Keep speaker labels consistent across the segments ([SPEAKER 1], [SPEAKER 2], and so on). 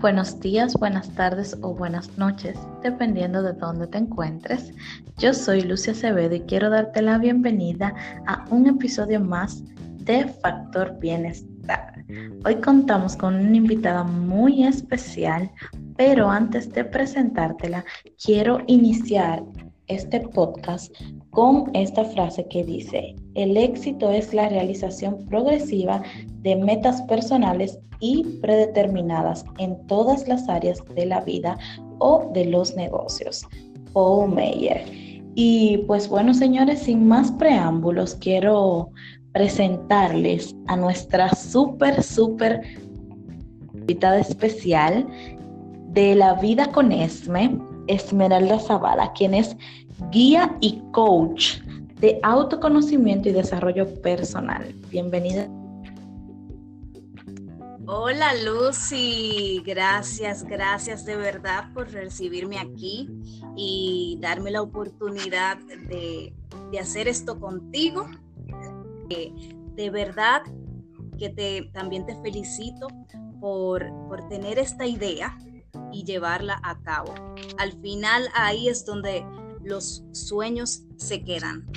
[SPEAKER 1] Buenos días, buenas tardes o buenas noches, dependiendo de dónde te encuentres. Yo soy Lucia Acevedo y quiero darte la bienvenida a un episodio más de Factor Bienestar. Hoy contamos con una invitada muy especial, pero antes de presentártela, quiero iniciar este podcast con esta frase que dice, el éxito es la realización progresiva de metas personales y predeterminadas en todas las áreas de la vida o de los negocios. Paul Meyer. Y pues bueno, señores, sin más preámbulos, quiero presentarles a nuestra súper, súper invitada especial de la vida con Esme, Esmeralda Zavala, quien es guía y coach de autoconocimiento y desarrollo personal. Bienvenida.
[SPEAKER 2] Hola Lucy, gracias, gracias de verdad por recibirme aquí y darme la oportunidad de, hacer esto contigo. Eh, de verdad que te, también te felicito por, por tener esta idea y llevarla a cabo. Al final ahí es donde los sueños se quedan.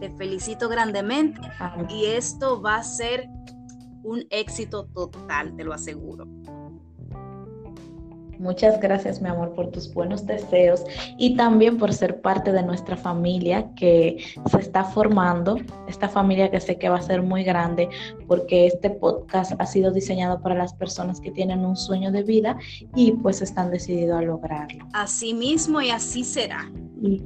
[SPEAKER 2] Te felicito grandemente y esto va a ser un éxito total, te lo aseguro.
[SPEAKER 1] Muchas gracias, mi amor, por tus buenos deseos y también por ser parte de nuestra familia que se está formando, esta familia que sé que va a ser muy grande porque este podcast ha sido diseñado para las personas que tienen un sueño de vida y pues están decididos a lograrlo.
[SPEAKER 2] Así mismo y así será.
[SPEAKER 1] Y,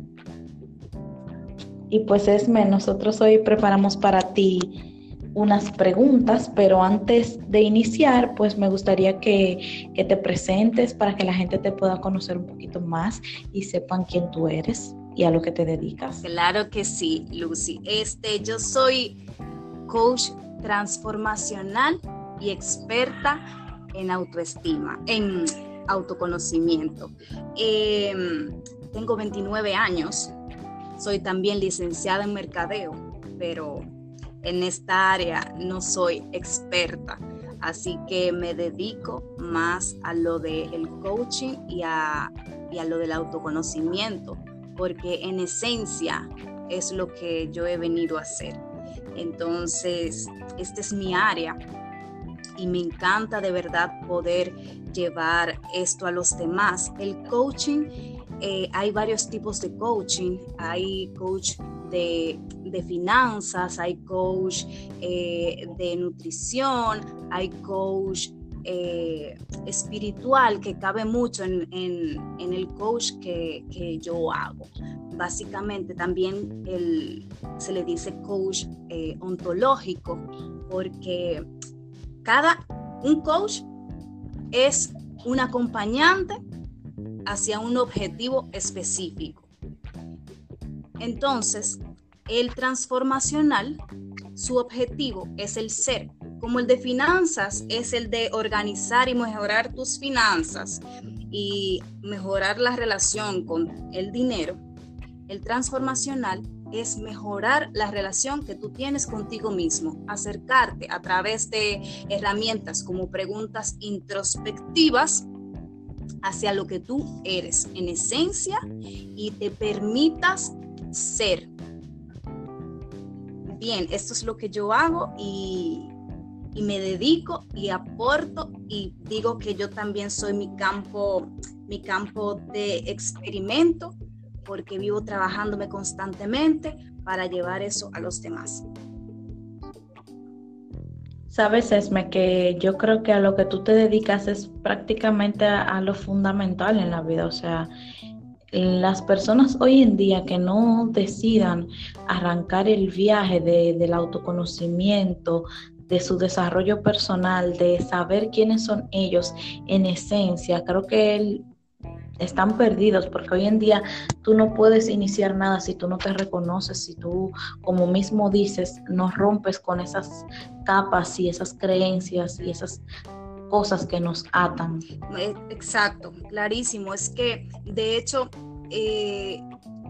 [SPEAKER 1] y pues Esme, nosotros hoy preparamos para ti unas preguntas, pero antes de iniciar, pues me gustaría que, te presentes para que la gente te pueda conocer un poquito más y sepan quién tú eres y a lo que te dedicas.
[SPEAKER 2] Claro que sí, Lucy. Este, yo soy coach transformacional y experta en autoestima, en autoconocimiento. Em, tengo 29 años, soy también licenciada en mercadeo, pero en esta área no soy experta, así que me dedico más a lo del coaching y a, y a lo del autoconocimiento, porque en esencia es lo que yo he venido a hacer. Entonces, esta es mi área y me encanta de verdad poder llevar esto a los demás. El coaching, eh, hay varios tipos de coaching. Hay coach de, finanzas, hay coach eh, de nutrición, hay coach eh, espiritual que cabe mucho en, el coach que, yo hago. Básicamente también se le dice coach eh, ontológico porque cada, un coach es un acompañante hacia un objetivo específico. Entonces, el transformacional, su objetivo es el ser, como el de finanzas es el de organizar y mejorar tus finanzas y mejorar la relación con el dinero. El transformacional es mejorar la relación que tú tienes contigo mismo, acercarte a través de herramientas como preguntas introspectivas hacia lo que tú eres en esencia y te permitas ser. Bien, esto es lo que yo hago y, me dedico y aporto y digo que yo también soy mi campo, mi campo de experimento porque vivo trabajándome constantemente para llevar eso a los demás.
[SPEAKER 1] Sabes, Esme, que yo creo que a lo que tú te dedicas es prácticamente a lo fundamental en la vida, o sea, las personas hoy en día que no decidan arrancar el viaje del autoconocimiento, de su desarrollo personal, de saber quiénes son ellos en esencia, creo que están perdidos porque hoy en día tú no puedes iniciar nada si tú no te reconoces, si tú, como mismo dices, no rompes con esas capas y esas creencias y esas cosas que nos atan.
[SPEAKER 2] Eh, exacto, clarísimo. Es que, de hecho, eh,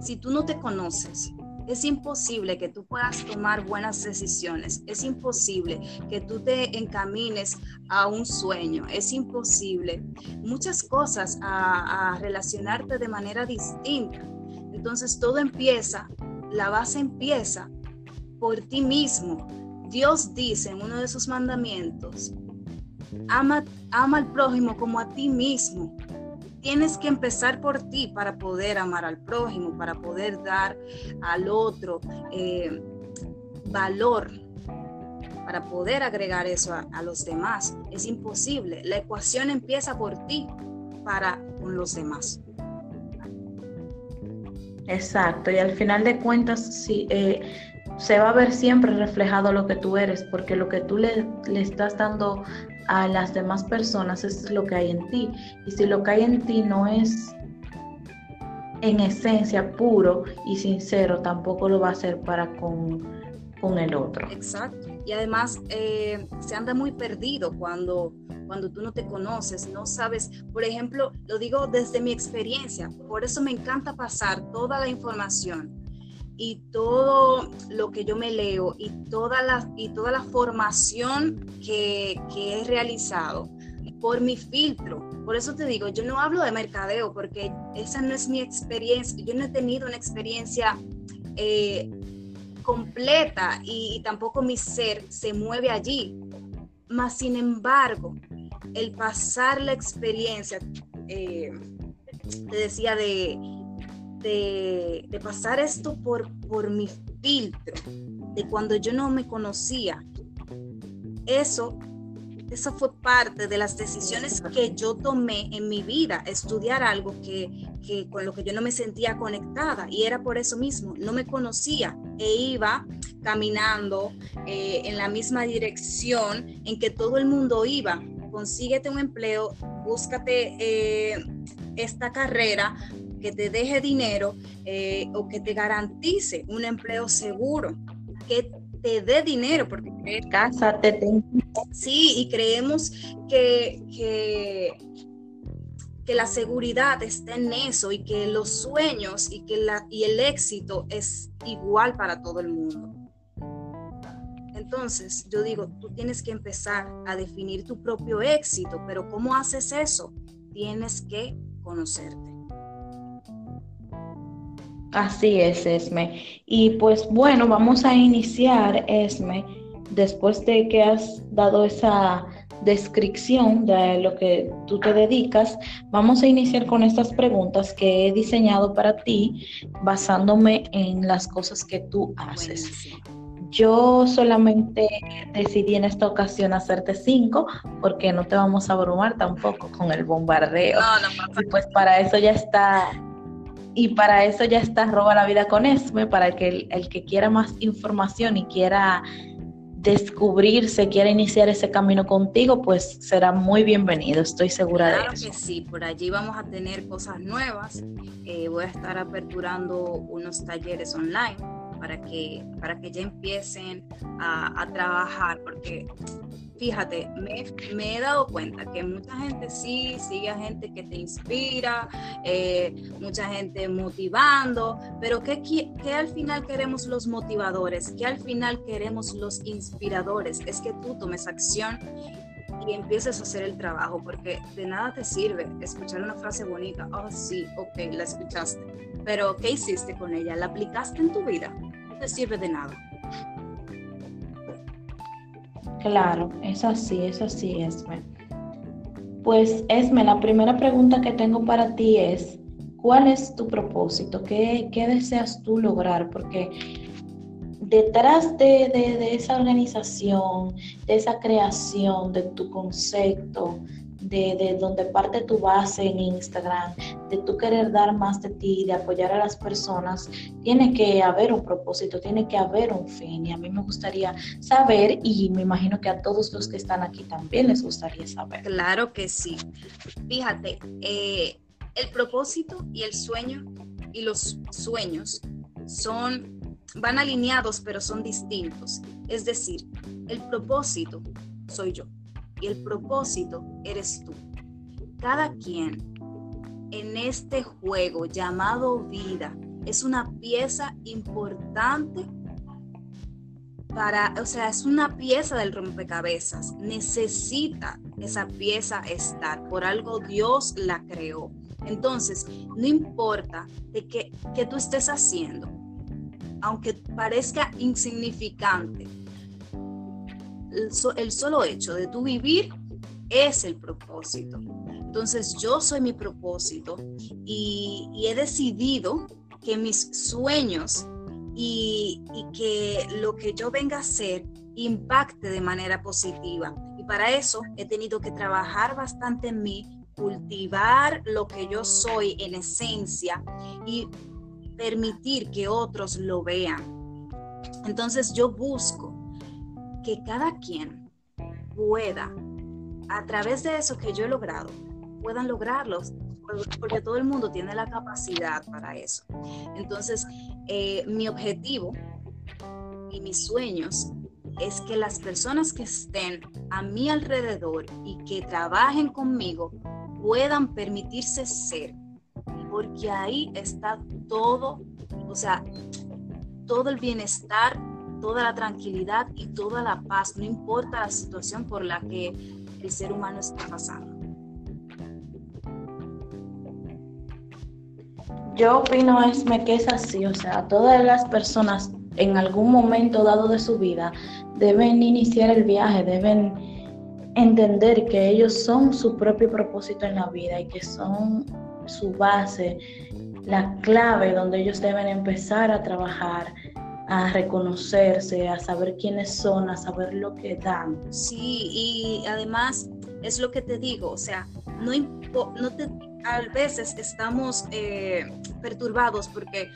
[SPEAKER 2] si tú no te conoces, Es imposible que tú puedas tomar buenas decisiones. Es imposible que tú te encamines a un sueño. Es imposible muchas cosas a, a relacionarte de manera distinta. Entonces todo empieza, la base empieza por ti mismo. Dios dice en uno de sus mandamientos, ama, ama al prójimo como a ti mismo tienes que empezar por ti para poder amar al prójimo, para poder dar al otro eh, valor, para poder agregar eso a, los demás. Es imposible. La ecuación empieza por ti para con los demás.
[SPEAKER 1] Exacto, y al final de cuentas, sí, eh, se va a ver siempre reflejado lo que tú eres, porque lo que tú le, le estás dando a las demás personas, es lo que hay en ti. Y si lo que hay en ti no es en esencia puro y sincero, tampoco lo va a hacer para con, con el otro.
[SPEAKER 2] Exacto. Y además eh, se anda muy perdido cuando, cuando tú no te conoces, no sabes. Por ejemplo, lo digo desde mi experiencia, por eso me encanta pasar toda la información y todo lo que yo me leo y toda la, y toda la formación que, que he realizado por mi filtro. Por eso te digo, yo no hablo de mercadeo porque esa no es mi experiencia. Yo no he tenido una experiencia eh, completa y, tampoco mi ser se mueve allí. Mas, sin embargo, el pasar la experiencia, eh, te decía, de, de, pasar esto por, por mi filtro, de cuando yo no me conocía, eso, eso fue parte de las decisiones que yo tomé en mi vida, estudiar algo que, que con lo que yo no me sentía conectada y era por eso mismo, no me conocía e iba caminando eh, en la misma dirección en que todo el mundo iba. Consíguete un empleo, búscate eh, esta carrera, que te deje dinero eh, o que te garantice un empleo seguro, que te dé dinero, porque
[SPEAKER 1] cásate.
[SPEAKER 2] Sí, y creemos que, que, que, la seguridad está en eso y que los sueños y que la, y el éxito es igual para todo el mundo. Entonces, yo digo, tú tienes que empezar a definir tu propio éxito, pero ¿cómo haces eso? Tienes que conocerte.
[SPEAKER 1] Así es, Esme. Y pues bueno, vamos a iniciar, Esme, después de que has dado esa descripción de lo que tú te dedicas, vamos a iniciar con estas preguntas que he diseñado para ti basándome en las cosas que tú haces. Yo solamente decidí en esta ocasión hacerte cinco porque no te vamos a abrumar tampoco con el bombardeo. y pues para eso ya está y para eso ya está Roba la Vida con Esme, para que el, que quiera más información y quiera descubrirse, quiera iniciar ese camino contigo, pues será muy bienvenido, estoy segura de eso.
[SPEAKER 2] Claro que sí, por allí vamos a tener cosas nuevas. Eh, voy a estar aperturando unos talleres online para que, para que ya empiecen a, a trabajar, porque fíjate, me, he dado cuenta que mucha gente sí sigue a gente que te inspira, eh, mucha gente motivando, pero ¿qué, ¿qué, al final queremos los motivadores? ¿Qué al final queremos los inspiradores? Es que tú tomes acción y empieces a hacer el trabajo, porque de nada te sirve escuchar una frase bonita, oh sí, ok, la escuchaste, pero ¿qué hiciste con ella? ¿La aplicaste en tu vida? No te sirve de nada.
[SPEAKER 1] Claro, es así, es así, Esme. Pues Esme, la primera pregunta que tengo para ti es, ¿cuál es tu propósito? ¿Qué, deseas tú lograr? Porque detrás de, de, esa organización, de esa creación, de tu concepto, de, donde parte tu base en Instagram, de tú querer dar más de ti, de apoyar a las personas, tiene que haber un propósito, tiene que haber un fin. Y a mí me gustaría saber, y me imagino que a todos los que están aquí también les gustaría saber.
[SPEAKER 2] Claro que sí. Fíjate, eh, el propósito y el sueño y los sueños son van alineados pero son distintos. Es decir, el propósito soy yo y el propósito eres tú. Cada quien en este juego llamado vida es una pieza importante para, o sea, es una pieza del rompecabezas. Necesita esa pieza estar. Por algo Dios la creó. Entonces, no importa de qué, que tú estés haciendo, aunque parezca insignificante, el, solo hecho de tu vivir es el propósito. Entonces yo soy mi propósito y, he decidido que mis sueños y, y, que lo que yo venga a hacer impacte de manera positiva. Y para eso he tenido que trabajar bastante en mí, cultivar lo que yo soy en esencia y permitir que otros lo vean. Entonces yo busco que cada quien pueda, a través de eso que yo he logrado, puedan lograrlos, porque todo el mundo tiene la capacidad para eso. Entonces, eh, mi objetivo y mis sueños es que las personas que estén a mi alrededor y que trabajen conmigo puedan permitirse ser, porque ahí está todo, o sea, todo el bienestar toda la tranquilidad y toda la paz, no importa la situación por la que el ser humano está pasando.
[SPEAKER 1] Yo opino, Esme, que es así, o sea, todas las personas en algún momento dado de su vida deben iniciar el viaje, deben entender que ellos son su propio propósito en la vida y que son su base, la clave donde ellos deben empezar a trabajar, a reconocerse, a saber quiénes son, a saber lo que dan.
[SPEAKER 2] Sí, y además es lo que te digo, o sea, no, no te, a veces estamos eh, perturbados porque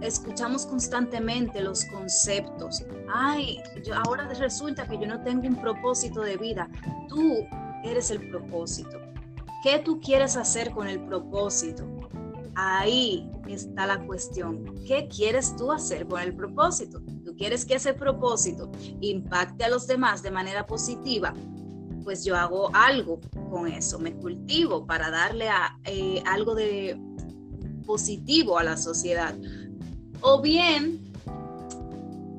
[SPEAKER 2] escuchamos constantemente los conceptos. Ay, yo, ahora resulta que yo no tengo un propósito de vida. Tú eres el propósito. ¿Qué tú quieres hacer con el propósito? Ahí está la cuestión. ¿Qué quieres tú hacer con el propósito? ¿Tú quieres que ese propósito impacte a los demás de manera positiva? Pues yo hago algo con eso, me cultivo para darle eh, algo de positivo a la sociedad. O bien,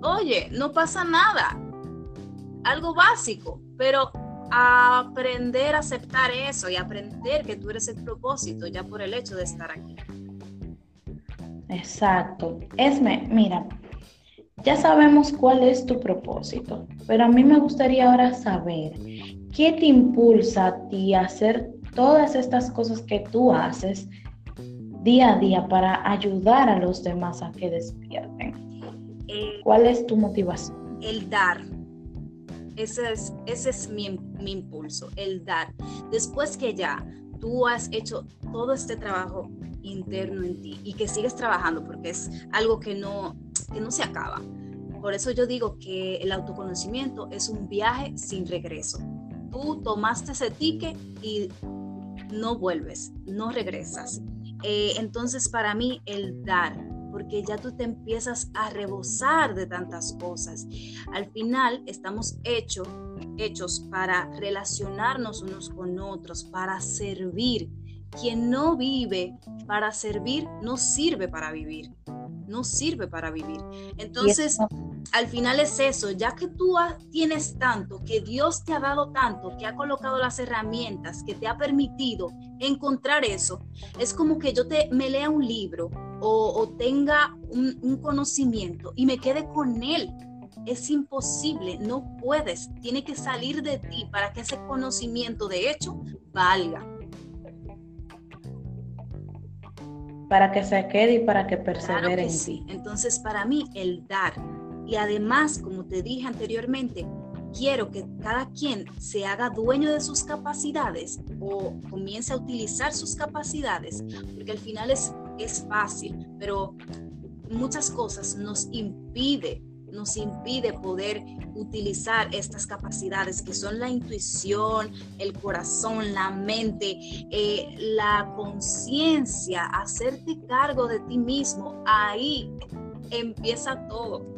[SPEAKER 2] oye, no pasa nada, algo básico, pero aprender a aceptar eso y aprender que tú eres el propósito ya por el hecho de estar aquí.
[SPEAKER 1] Exacto. Esme, mira, ya sabemos cuál es tu propósito, pero a mí me gustaría ahora saber qué te impulsa a ti a hacer todas estas cosas que tú haces día a día para ayudar a los demás a que despierten. Eh, ¿Cuál es tu motivación?
[SPEAKER 2] El dar, ese es, ese es mi, impulso, el dar. Después que ya tú has hecho todo este trabajo interno en ti y que sigues trabajando porque es algo que no, que no se acaba. Por eso yo digo que el autoconocimiento es un viaje sin regreso. Tú tomaste ese ticket y no vuelves, no regresas. Eh, entonces para mí el dar, porque ya tú te empiezas a rebosar de tantas cosas. Al final estamos hechos hechos para relacionarnos unos con otros, para servir. Quien no vive para servir no sirve para vivir. No sirve para vivir. Entonces, al final es eso, ya que tú tienes tanto, que Dios te ha dado tanto, que ha colocado las herramientas, que te ha permitido encontrar eso, es como que yo te, me lea un libro o, tenga un, conocimiento y me quede con él. Es imposible, no puedes, tiene que salir de ti para que ese conocimiento de hecho valga.
[SPEAKER 1] Para que se quede y para que persevere en sí.
[SPEAKER 2] Entonces, para mí, el dar. Y además, como te dije anteriormente, quiero que cada quien se haga dueño de sus capacidades o comience a utilizar sus capacidades, porque al final es es fácil, pero muchas cosas nos impide nos impide poder utilizar estas capacidades que son la intuición, el corazón, la mente, eh, la conciencia, hacerte cargo de ti mismo. Ahí empieza todo.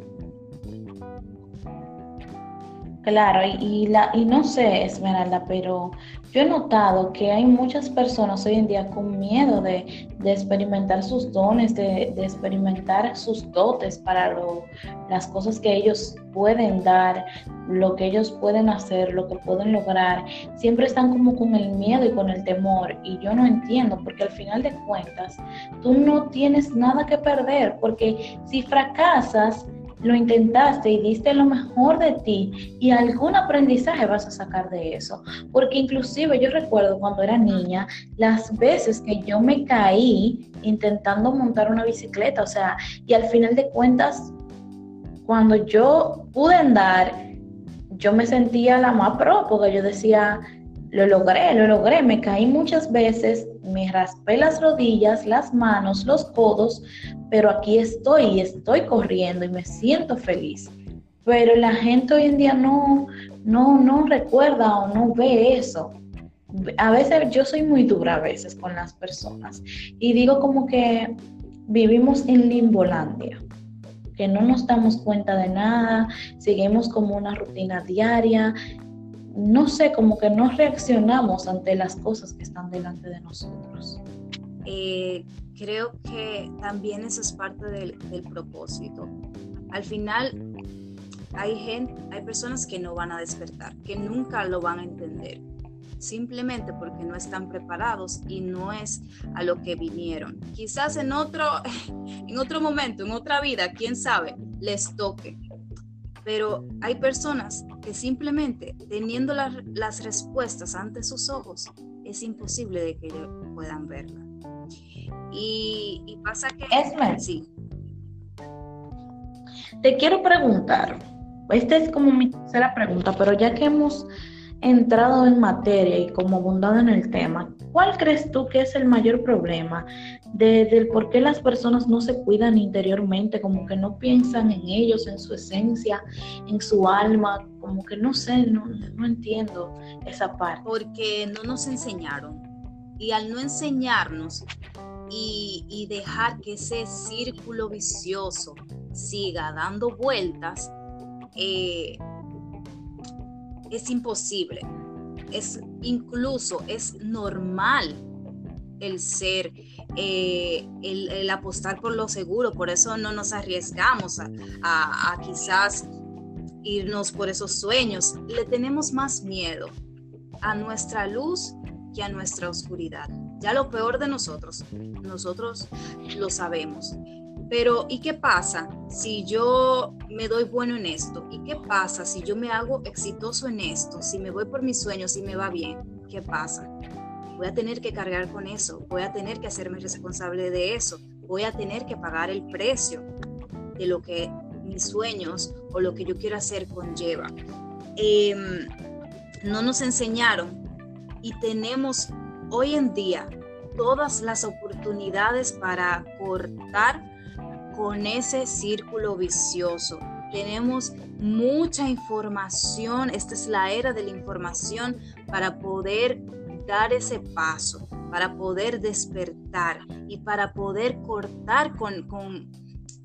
[SPEAKER 1] Claro, y, la, y no sé, Esmeralda, pero yo he notado que hay muchas personas hoy en día con miedo de, experimentar sus dones, de, experimentar sus dotes para las cosas que ellos pueden dar, lo que ellos pueden hacer, lo que pueden lograr. Siempre están como con el miedo y con el temor. Y yo no entiendo, porque al final de cuentas, tú no tienes nada que perder, porque si fracasas, lo intentaste y diste lo mejor de ti y algún aprendizaje vas a sacar de eso. Porque inclusive yo recuerdo cuando era niña las veces que yo me caí intentando montar una bicicleta, o sea, y al final de cuentas, cuando yo pude andar, yo me sentía la más pro, yo decía, lo logré, lo logré, me caí muchas veces, me raspé las rodillas, las manos, los codos, pero aquí estoy y estoy corriendo y me siento feliz. Pero la gente hoy en día no, no, no recuerda o no ve eso. A veces yo soy muy dura a veces con las personas y digo como que vivimos en Limbolandia, que no nos damos cuenta de nada, seguimos como una rutina diaria no sé, como que no reaccionamos ante las cosas que están delante de nosotros.
[SPEAKER 2] Eh, creo que también eso es parte del, propósito. Al final hay gente, hay personas que no van a despertar, que nunca lo van a entender, simplemente porque no están preparados y no es a lo que vinieron. Quizás en otro, en otro momento, en otra vida, quién sabe, les toque pero hay personas que simplemente teniendo las respuestas ante sus ojos, es imposible de que puedan verla. Y, pasa que...
[SPEAKER 1] Esme, sí. Te quiero preguntar, esta es como mi tercera pregunta, pero ya que hemos entrado en materia y como abundado en el tema, ¿cuál crees tú que es el mayor problema de, del por qué las personas no se cuidan interiormente, como que no piensan en ellos, en su esencia, en su alma, como que no sé, no, entiendo esa parte.
[SPEAKER 2] Porque no nos enseñaron. Y al no enseñarnos y, dejar que ese círculo vicioso siga dando vueltas, eh, es imposible. Es incluso, es normal el ser, eh, el, apostar por lo seguro, por eso no nos arriesgamos a, quizás irnos por esos sueños. Le tenemos más miedo a nuestra luz que a nuestra oscuridad. Ya lo peor de nosotros, nosotros lo sabemos. Pero, ¿y qué pasa si yo me doy bueno en esto? ¿Y qué pasa si yo me hago exitoso en esto? Si me voy por mis sueños y me va bien, ¿qué pasa? Voy a tener que cargar con eso, voy a tener que hacerme responsable de eso, voy a tener que pagar el precio de lo que mis sueños o lo que yo quiero hacer conlleva. Em, no nos enseñaron y tenemos hoy en día todas las oportunidades para cortar con ese círculo vicioso. Tenemos mucha información, esta es la era de la información para poder dar ese paso, para poder despertar y para poder cortar con,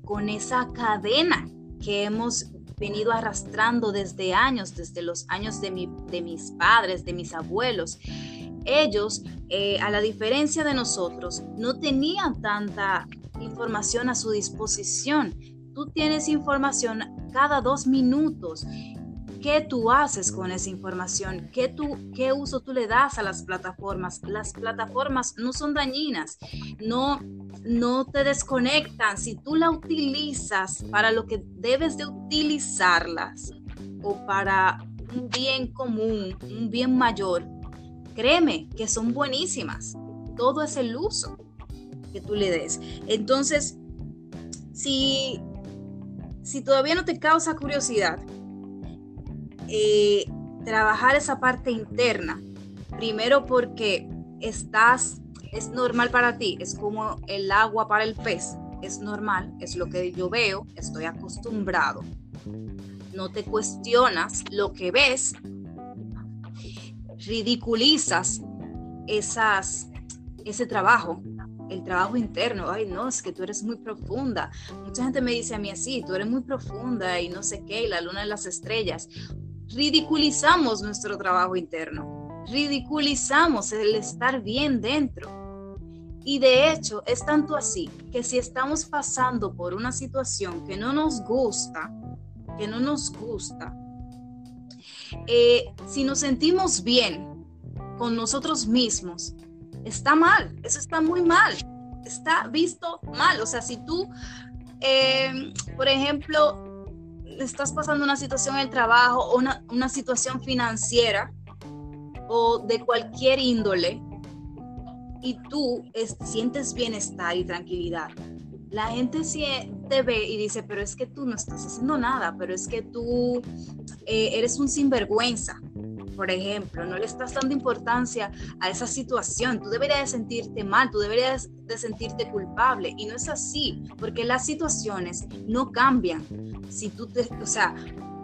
[SPEAKER 2] con, esa cadena que hemos venido arrastrando desde años, desde los años de, mi, de mis padres, de mis abuelos. Ellos, eh, a la diferencia de nosotros, no tenían tanta información a su disposición. Tú tienes información cada dos minutos. ¿Qué tú haces con esa información? ¿Qué, tú, ¿Qué uso tú le das a las plataformas? Las plataformas no son dañinas, no, no te desconectan. Si tú la utilizas para lo que debes de utilizarlas o para un bien común, un bien mayor, créeme que son buenísimas. Todo es el uso que tú le des. Entonces, si, si todavía no te causa curiosidad, eh, trabajar esa parte interna, primero porque estás, es normal para ti, es como el agua para el pez, es normal, es lo que yo veo, estoy acostumbrado. No te cuestionas lo que ves, ridiculizas esas, ese trabajo el trabajo interno, ay no, es que tú eres muy profunda. Mucha gente me dice a mí así, tú eres muy profunda y no sé qué, y la luna de las estrellas. ridiculizamos nuestro trabajo interno, ridiculizamos el estar bien dentro. Y de hecho, es tanto así que si estamos pasando por una situación que no nos gusta, que no nos gusta, eh, si nos sentimos bien con nosotros mismos, está mal, eso está muy mal, está visto mal. O sea, si tú, eh, por ejemplo, estás pasando una situación en el trabajo o una, una situación financiera o de cualquier índole y tú sientes bienestar y tranquilidad, la gente te ve y dice, pero es que tú no estás haciendo nada, pero es que tú eh, eres un sinvergüenza, por ejemplo, no le estás dando importancia a esa situación, tú deberías de sentirte mal, tú deberías de sentirte culpable. Y no es así, porque las situaciones no cambian. Si tú te, o sea,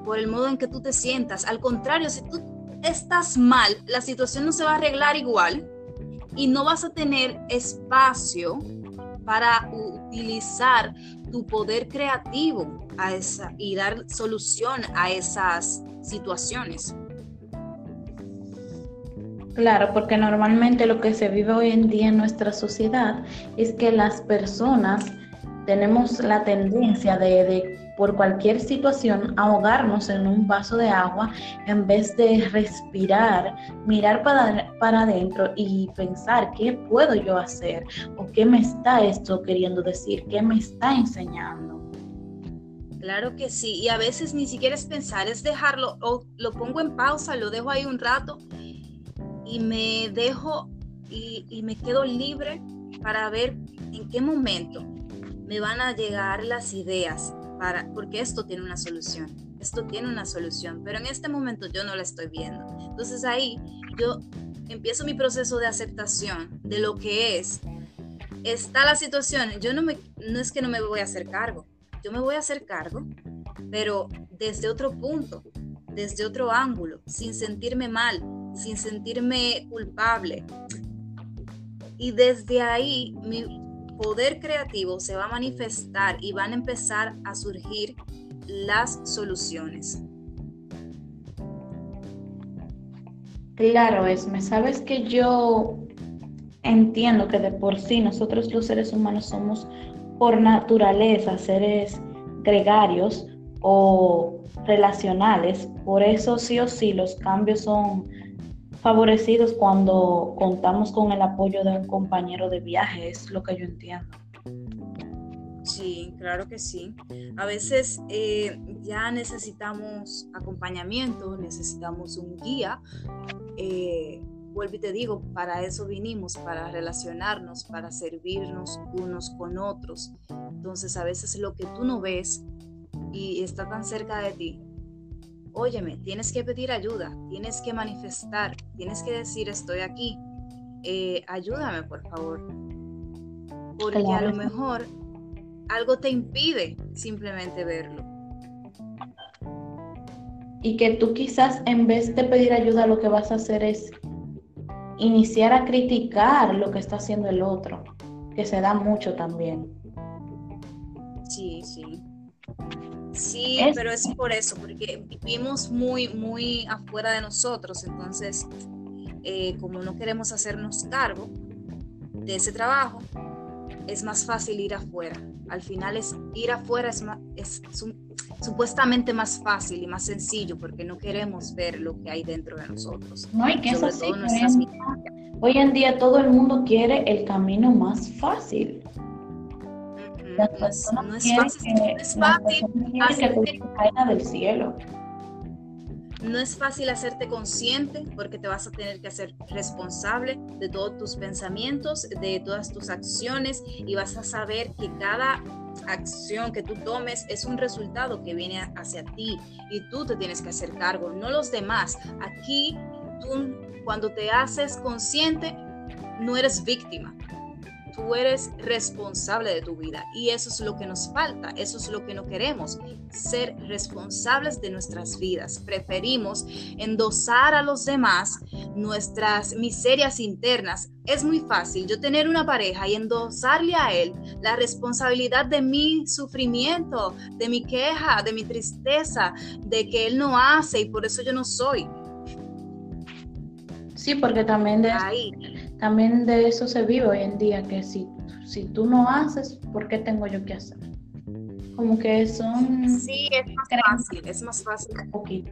[SPEAKER 2] por el modo en que tú te sientas, al contrario, si tú estás mal, la situación no se va a arreglar igual y no vas a tener espacio para utilizar tu poder creativo a esa, y dar solución a esas situaciones.
[SPEAKER 1] Claro, porque normalmente lo que se vive hoy en día en nuestra sociedad es que las personas tenemos la tendencia de, por cualquier situación ahogarnos en un vaso de agua en vez de respirar, mirar para, para adentro y pensar qué puedo yo hacer o qué me está esto queriendo decir, qué me está enseñando.
[SPEAKER 2] Claro que sí, y a veces ni siquiera es pensar, es dejarlo, o lo pongo en pausa, lo dejo ahí un rato y me dejo y, me quedo libre para ver en qué momento me van a llegar las ideas para, porque esto tiene una solución, esto tiene una solución, pero en este momento yo no la estoy viendo. Entonces ahí yo empiezo mi proceso de aceptación de lo que es. Está la situación, yo no me, no es que no me voy a hacer cargo, yo me voy a hacer cargo, pero desde otro punto, desde otro ángulo, sin sentirme mal, sin sentirme culpable. Y desde ahí mi poder creativo se va a manifestar y van a empezar a surgir las soluciones.
[SPEAKER 1] Claro, Esme, sabes que yo entiendo que de por sí nosotros los seres humanos somos por naturaleza seres gregarios o relacionales, por eso sí o sí los cambios son favorecidos cuando contamos con el apoyo de un compañero de viaje, es lo que yo entiendo.
[SPEAKER 2] Sí, claro que sí. A veces eh, ya necesitamos acompañamiento, necesitamos un guía. Eh, vuelvo y te digo, para eso vinimos, para relacionarnos, para servirnos unos con otros. Entonces a veces lo que tú no ves y está tan cerca de ti, óyeme, tienes que pedir ayuda, tienes que manifestar, tienes que decir estoy aquí, eh, ayúdame por favor. Porque a lo mejor algo te impide simplemente verlo.
[SPEAKER 1] Y que tú quizás en vez de pedir ayuda lo que vas a hacer es iniciar a criticar lo que está haciendo el otro, que se da mucho también.
[SPEAKER 2] Sí, sí. Sí, pero es por eso, porque vivimos muy, muy afuera de nosotros, entonces, eh, como no queremos hacernos cargo de ese trabajo, es más fácil ir afuera. Al final es ir afuera es, es, supuestamente más fácil y más sencillo porque no queremos ver lo que hay dentro de nosotros.
[SPEAKER 1] No, y que es así, hoy en día todo el mundo quiere el camino más fácil
[SPEAKER 2] no es, fácil,
[SPEAKER 1] del cielo.
[SPEAKER 2] No es fácil hacerte consciente porque te vas a tener que hacer responsable de todos tus pensamientos, de todas tus acciones y vas a saber que cada acción que tú tomes es un resultado que viene hacia ti y tú te tienes que hacer cargo, no los demás. Aquí tú cuando te haces consciente no eres víctima, tú eres responsable de tu vida y eso es lo que nos falta, eso es lo que no queremos, ser responsables de nuestras vidas. Preferimos endosar a los demás nuestras miserias internas. Es muy fácil yo tener una pareja y endosarle a él la responsabilidad de mi sufrimiento, de mi queja, de mi tristeza, de que él no hace y por eso yo no soy.
[SPEAKER 1] Sí, porque también de, también de eso se vive hoy en día, que si, si tú no haces, ¿por qué tengo yo que hacer? Como que son...
[SPEAKER 2] Sí, es más fácil, es más fácil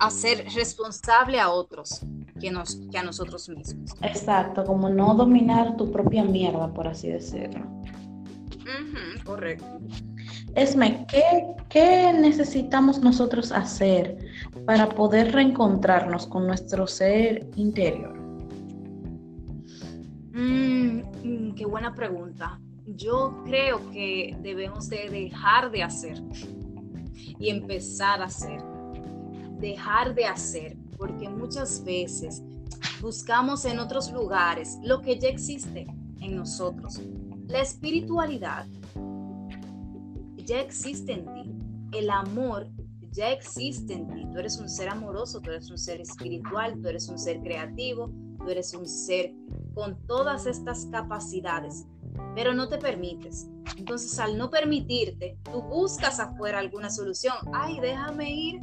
[SPEAKER 2] hacer responsable a otros que, nos, que a nosotros mismos.
[SPEAKER 1] Exacto, como no dominar tu propia mierda, por así decirlo.
[SPEAKER 2] correcto.
[SPEAKER 1] Esme, ¿qué, ¿qué necesitamos nosotros hacer para poder reencontrarnos con nuestro ser interior?
[SPEAKER 2] Mm, mm, qué buena pregunta. Yo creo que debemos de dejar de hacer y empezar a hacer. Dejar de hacer, porque muchas veces buscamos en otros lugares lo que ya existe en nosotros. La espiritualidad ya existe en ti. El amor ya existe en ti. Tú eres un ser amoroso, tú eres un ser espiritual, tú eres un ser creativo, tú eres un ser con todas estas capacidades, pero no te permites. Entonces, al no permitirte, tú buscas afuera alguna solución. Ay, déjame ir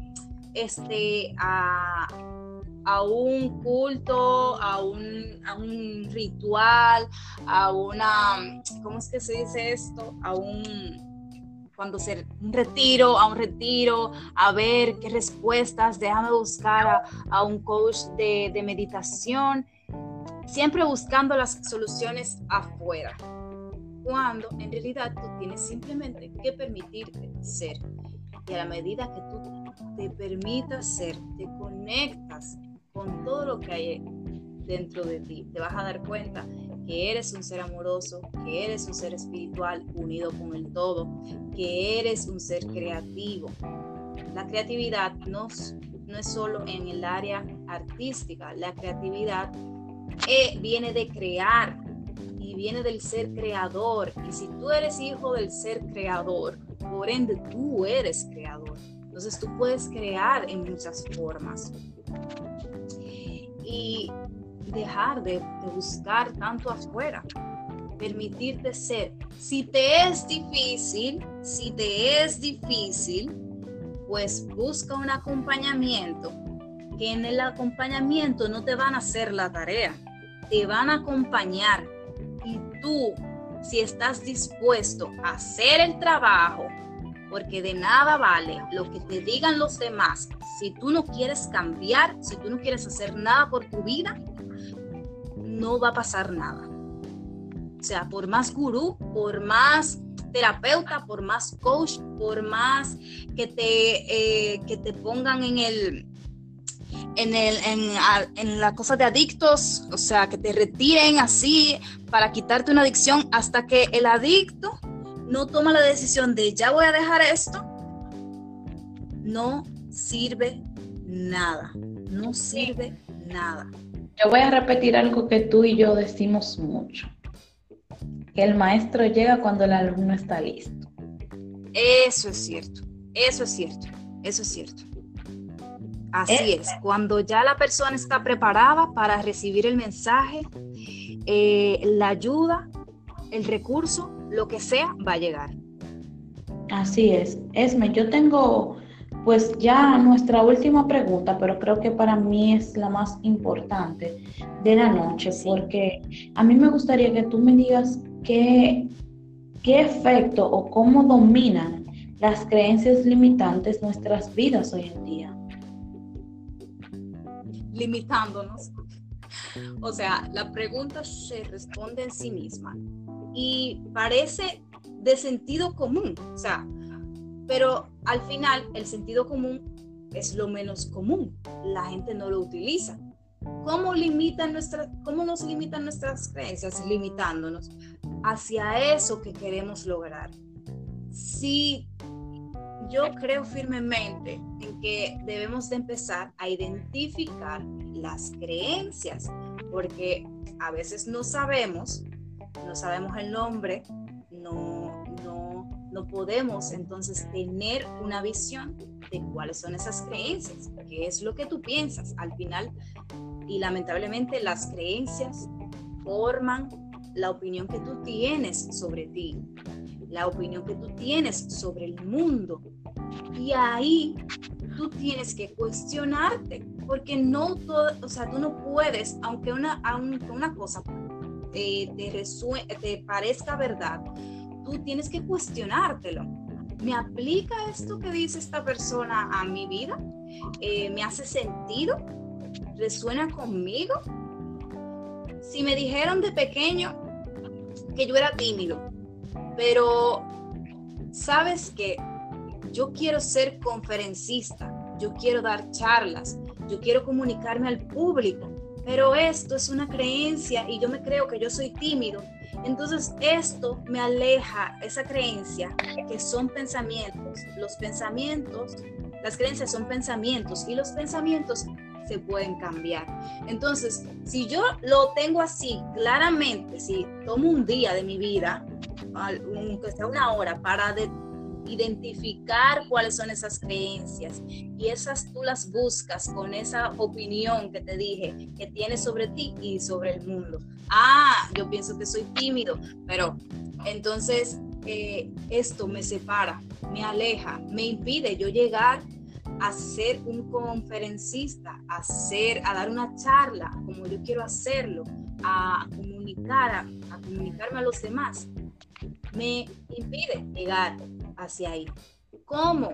[SPEAKER 2] este, a, un culto, a un, a un ritual, a una, ¿cómo es que se dice esto? A un cuando ser un retiro, a un retiro, a ver qué respuestas, déjame buscar a, un coach de, de, meditación, siempre buscando las soluciones afuera, cuando en realidad tú tienes simplemente que permitirte ser. Y a la medida que tú te permitas ser, te conectas con todo lo que hay dentro de ti, te vas a dar cuenta que eres un ser amoroso, que eres un ser espiritual unido con el todo, que eres un ser creativo. La creatividad no, no es solo en el área artística, la creatividad eh, viene de crear y viene del ser creador. Y si tú eres hijo del ser creador, por ende tú eres creador. Entonces tú puedes crear en muchas formas. Y dejar de, buscar tanto afuera, permitirte ser. Si te es difícil, si te es difícil, pues busca un acompañamiento, en el acompañamiento no te van a hacer la tarea, te van a acompañar. Y tú, si estás dispuesto a hacer el trabajo, porque de nada vale lo que te digan los demás. Si tú no quieres cambiar, si tú no quieres hacer nada por tu vida, no va a pasar nada. O sea, por más gurú, por más terapeuta, por más coach, por más que te, eh, que te pongan en el, en, el, en, la cosa de adictos, o sea, que te retiren así para quitarte una adicción hasta que el adicto no toma la decisión de ya voy a dejar esto, no sirve nada, no sirve nada.
[SPEAKER 1] Yo voy a repetir algo que tú y yo decimos mucho, que el maestro llega cuando el alumno está listo.
[SPEAKER 2] Eso es cierto, eso es cierto, eso es cierto. Así es, cuando ya la persona está preparada para recibir el mensaje, eh, la ayuda, el recurso, lo que sea, va a llegar.
[SPEAKER 1] Así es. Esme, yo tengo pues ya nuestra última pregunta, pero creo que para mí es la más importante de la noche, porque a mí me gustaría que tú me digas qué, qué efecto o cómo dominan las creencias limitantes nuestras vidas hoy en día.
[SPEAKER 2] Limitándonos. O sea, la pregunta se responde en sí misma y parece de sentido común. O sea, pero al final el sentido común es lo menos común. La gente no lo utiliza. ¿Cómo, limitan nuestra, ¿Cómo nos limitan nuestras creencias? Limitándonos hacia eso que queremos lograr. Si yo creo firmemente en que debemos de empezar a identificar las creencias, porque a veces no sabemos no sabemos el nombre, no, no, no podemos entonces tener una visión de cuáles son esas creencias, qué es lo que tú piensas al final. Y lamentablemente las creencias forman la opinión que tú tienes sobre ti, la opinión que tú tienes sobre el mundo. Y ahí tú tienes que cuestionarte, porque no todo, o sea, tú no puedes, aunque una, aunque una cosa eh, te, te parezca verdad, tú tienes que cuestionártelo. ¿Me aplica esto que dice esta persona a mi vida? Eh, ¿Me hace sentido? ¿Resuena conmigo? Si me dijeron de pequeño que yo era tímido, pero sabes que yo quiero ser conferencista, yo quiero dar charlas, yo quiero comunicarme al público, pero esto es una creencia y yo me creo que yo soy tímido. Entonces esto me aleja esa creencia que son pensamientos. Los pensamientos, las creencias son pensamientos y los pensamientos se pueden cambiar. Entonces, si yo lo tengo así claramente, si tomo un día de mi vida, aunque sea una hora, para de identificar cuáles son esas creencias y esas tú las buscas con esa opinión que te dije que tienes sobre ti y sobre el mundo. Ah, yo pienso que soy tímido, pero entonces eh, esto me separa, me aleja, me impide yo llegar a ser un conferencista, a, ser, a dar una charla como yo quiero hacerlo, a comunicar, a comunicarme a los demás, me impide llegar hacia ahí. ¿Cómo?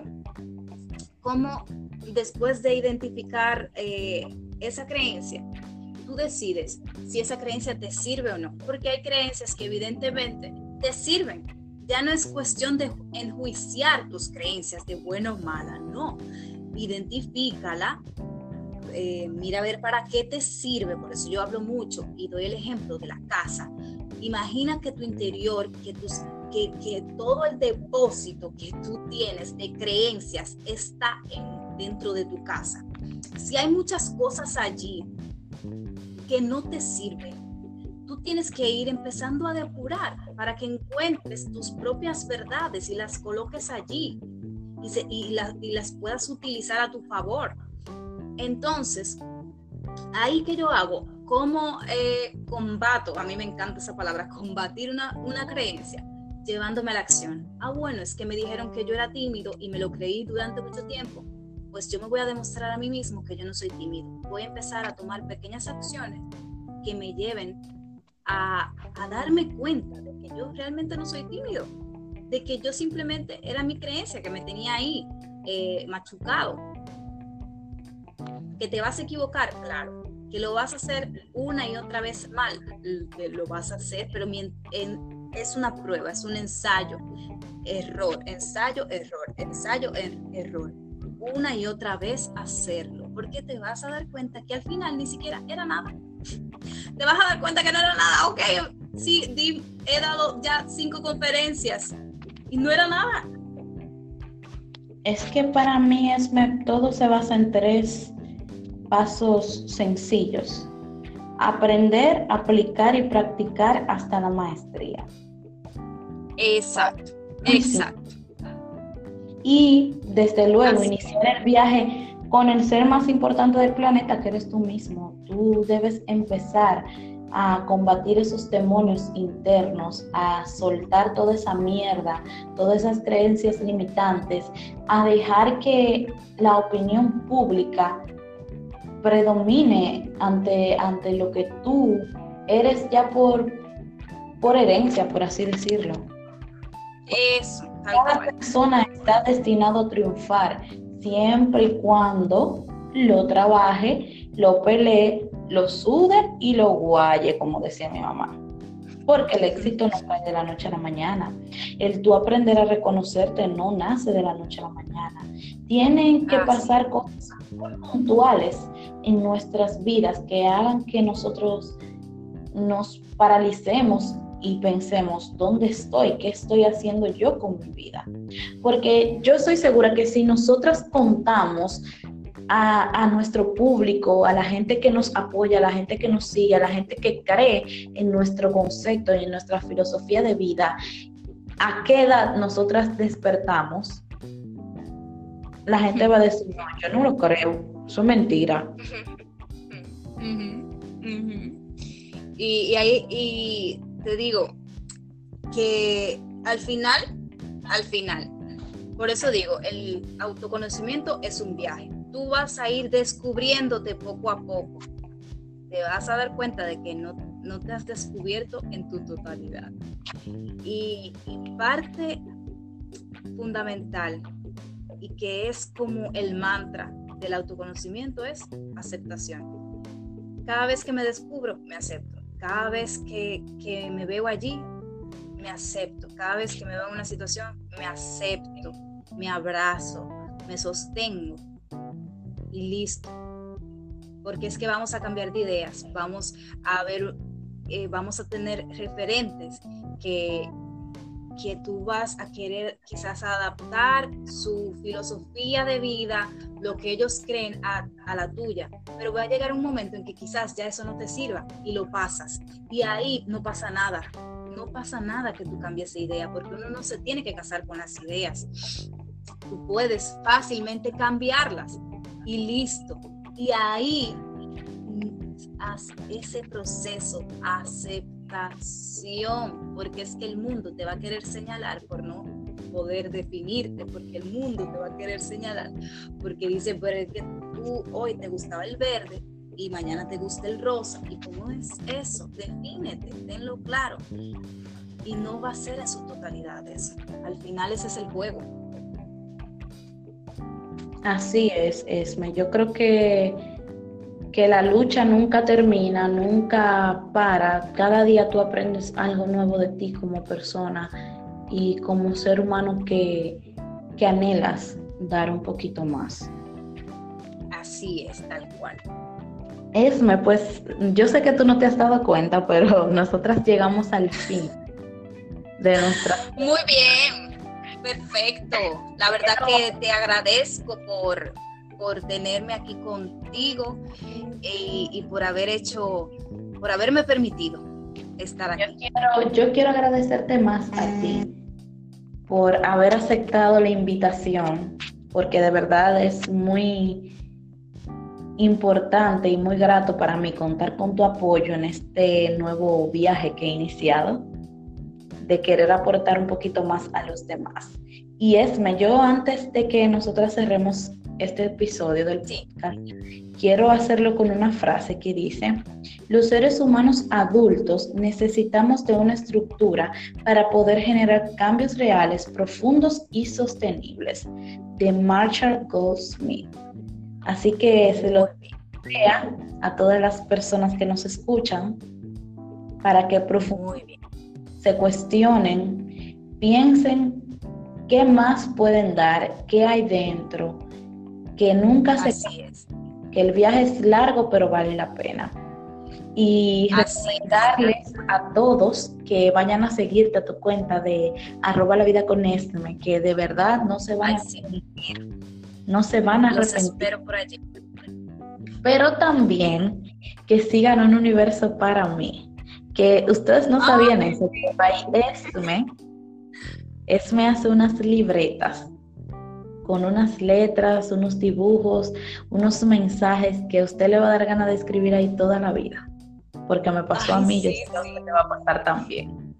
[SPEAKER 2] ¿Cómo después de identificar eh, esa creencia, tú decides si esa creencia te sirve o no? Porque hay creencias que evidentemente te sirven. Ya no es cuestión de enjuiciar tus creencias de buena o mala, no. Identifícala, eh, mira a ver para qué te sirve, por eso yo hablo mucho y doy el ejemplo de la casa. Imagina que tu interior, que tus que, todo el depósito que tú tienes de creencias está dentro de tu casa. Si hay muchas cosas allí que no te sirven, tú tienes que ir empezando a depurar para que encuentres tus propias verdades y las coloques allí y, y las puedas utilizar a tu favor. Entonces, ahí que yo hago, ¿cómo eh, combato? A mí me encanta esa palabra, combatir una, una creencia llevándome a la acción. Ah, bueno, es que me dijeron que yo era tímido y me lo creí durante mucho tiempo. Pues yo me voy a demostrar a mí mismo que yo no soy tímido. Voy a empezar a tomar pequeñas acciones que me lleven a, a darme cuenta de que yo realmente no soy tímido, de que yo simplemente era mi creencia que me tenía ahí eh, machucado. Que te vas a equivocar, claro. Que lo vas a hacer una y otra vez mal, lo vas a hacer, pero es una prueba, es un ensayo, error, ensayo, error, ensayo, er, error. Una y otra vez hacerlo, porque te vas a dar cuenta que al final ni siquiera era nada. Te vas a dar cuenta que no era nada. Ok, sí, he dado ya cinco conferencias y no era nada.
[SPEAKER 1] Es que para mí es, todo se basa en tres pasos sencillos aprender, aplicar y practicar hasta la maestría.
[SPEAKER 2] Exacto, exacto.
[SPEAKER 1] Y desde luego iniciar el viaje con el ser más importante del planeta, que eres tú mismo. Tú debes empezar a combatir esos demonios internos, a soltar toda esa mierda, todas esas creencias limitantes, a dejar que la opinión pública predomine ante, ante lo que tú eres ya por, por herencia, por así decirlo.
[SPEAKER 2] Eso.
[SPEAKER 1] Cada persona está destinado a triunfar siempre y cuando lo trabaje, lo pelee, lo sude y lo guaye, como decía mi mamá. Porque el éxito no cae de la noche a la mañana. El tú aprender a reconocerte no nace de la noche a la mañana. Tienen que pasar cosas puntuales en nuestras vidas que hagan que nosotros nos paralicemos y pensemos, ¿dónde estoy? ¿Qué estoy haciendo yo con mi vida? Porque yo estoy segura que si nosotras contamos a, nuestro público, a la gente que nos apoya, a la gente que nos sigue, a la gente que cree en nuestro concepto y en nuestra filosofía de vida, a qué edad nosotras despertamos, la gente va a decir, no, yo no lo creo, eso es mentira.
[SPEAKER 2] Y, ahí, y te digo que al final, al final, por eso digo, el autoconocimiento es un viaje. Tú vas a ir descubriéndote poco a poco. Te vas a dar cuenta de que no, no te has descubierto en tu totalidad. Y, y parte fundamental y que es como el mantra del autoconocimiento es aceptación. Cada vez que me descubro, me acepto cada vez que, me veo allí, me acepto. Cada vez que me veo en una situación, me acepto, me abrazo, me sostengo y listo. Porque es que vamos a cambiar de ideas, vamos a ver, eh, vamos a tener referentes que, que tú vas a querer quizás adaptar su filosofía de vida, lo que ellos creen a, la tuya, pero va a llegar un momento en que quizás ya eso no te sirva y lo pasas. Y ahí no pasa nada, no pasa nada que tú cambies de idea, porque uno no se tiene que casar con las ideas. Tú puedes fácilmente cambiarlas y listo. Y ahí ese proceso, acepta porque es que el mundo te va a querer señalar por no poder definirte, porque el mundo te va a querer señalar, porque dice, pero es que tú hoy te gustaba el verde y mañana te gusta el rosa, ¿y cómo es eso? Defínete, tenlo claro. Y no va a ser en su totalidad eso. Al final ese es el juego.
[SPEAKER 1] Así es, Esme. Yo creo que que la lucha nunca termina, nunca para. Cada día tú aprendes algo nuevo de ti como persona y como ser humano que, que anhelas dar un poquito más.
[SPEAKER 2] Así es, tal cual.
[SPEAKER 1] Esme, pues yo sé que tú no te has dado cuenta, pero nosotras llegamos al fin de nuestra...
[SPEAKER 2] Muy bien, perfecto. La verdad que te agradezco por por tenerme aquí contigo eh, y, por haber hecho, por haberme permitido estar aquí.
[SPEAKER 1] Yo quiero, yo quiero agradecerte más a ti por haber aceptado la invitación, porque de verdad es muy importante y muy grato para mí contar con tu apoyo en este nuevo viaje que he iniciado, de querer aportar un poquito más a los demás. Y Esme, yo antes de que nosotras cerremos este episodio del podcast, quiero hacerlo con una frase que dice, los seres humanos adultos necesitamos de una estructura para poder generar cambios reales, profundos y sostenibles, de Marshall Goldsmith. Así que se lo vea a todas las personas que nos escuchan para que se cuestionen, piensen qué más pueden dar, qué hay dentro, que nunca se que el viaje es largo pero vale la pena. Y recomendarles a todos que vayan a seguirte a tu cuenta de arroba la vida con Esme, que de verdad no se van a arrepentir. No se van a arrepentir. por allí. Pero también que sigan un universo para mí. Que ustedes no sabían eso, que Esme, Esme hace unas libretas con unas letras, unos dibujos, unos mensajes que a usted le va a dar ganas de escribir ahí toda la vida. Porque me pasó a mí, yo sé que te va a pasar también.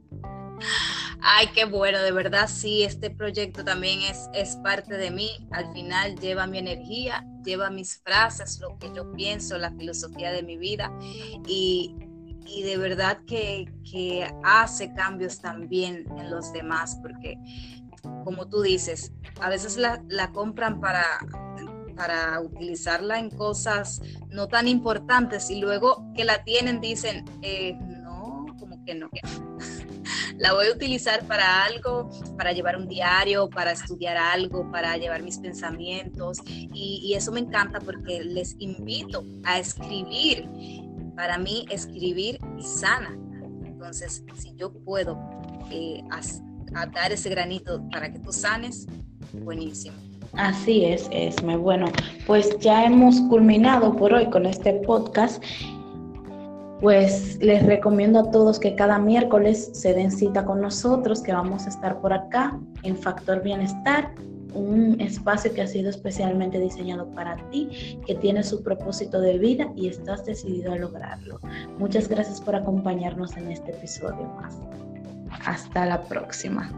[SPEAKER 2] Ay, qué bueno, de verdad sí, este proyecto también es, es parte de mí. Al final lleva mi energía, lleva mis frases, lo que yo pienso, la filosofía de mi vida y, y de verdad que, que hace cambios también en los demás, porque como tú dices, a veces la, compran para, para utilizarla en cosas no tan importantes y luego que la tienen dicen, eh, no, como que no. la voy a utilizar para algo, para llevar un diario, para estudiar algo, para llevar mis pensamientos y, y eso me encanta porque les invito a escribir. Para mí escribir sana. Entonces, si yo puedo eh, dar ese granito para que tú sanes, buenísimo.
[SPEAKER 1] Así es, Esme. Bueno, pues ya hemos culminado por hoy con este podcast. Pues les recomiendo a todos que cada miércoles se den cita con nosotros, que vamos a estar por acá en Factor Bienestar, un espacio que ha sido especialmente diseñado para ti, que tiene su propósito de vida y estás decidido a lograrlo. Muchas gracias por acompañarnos en este episodio más. Hasta la próxima.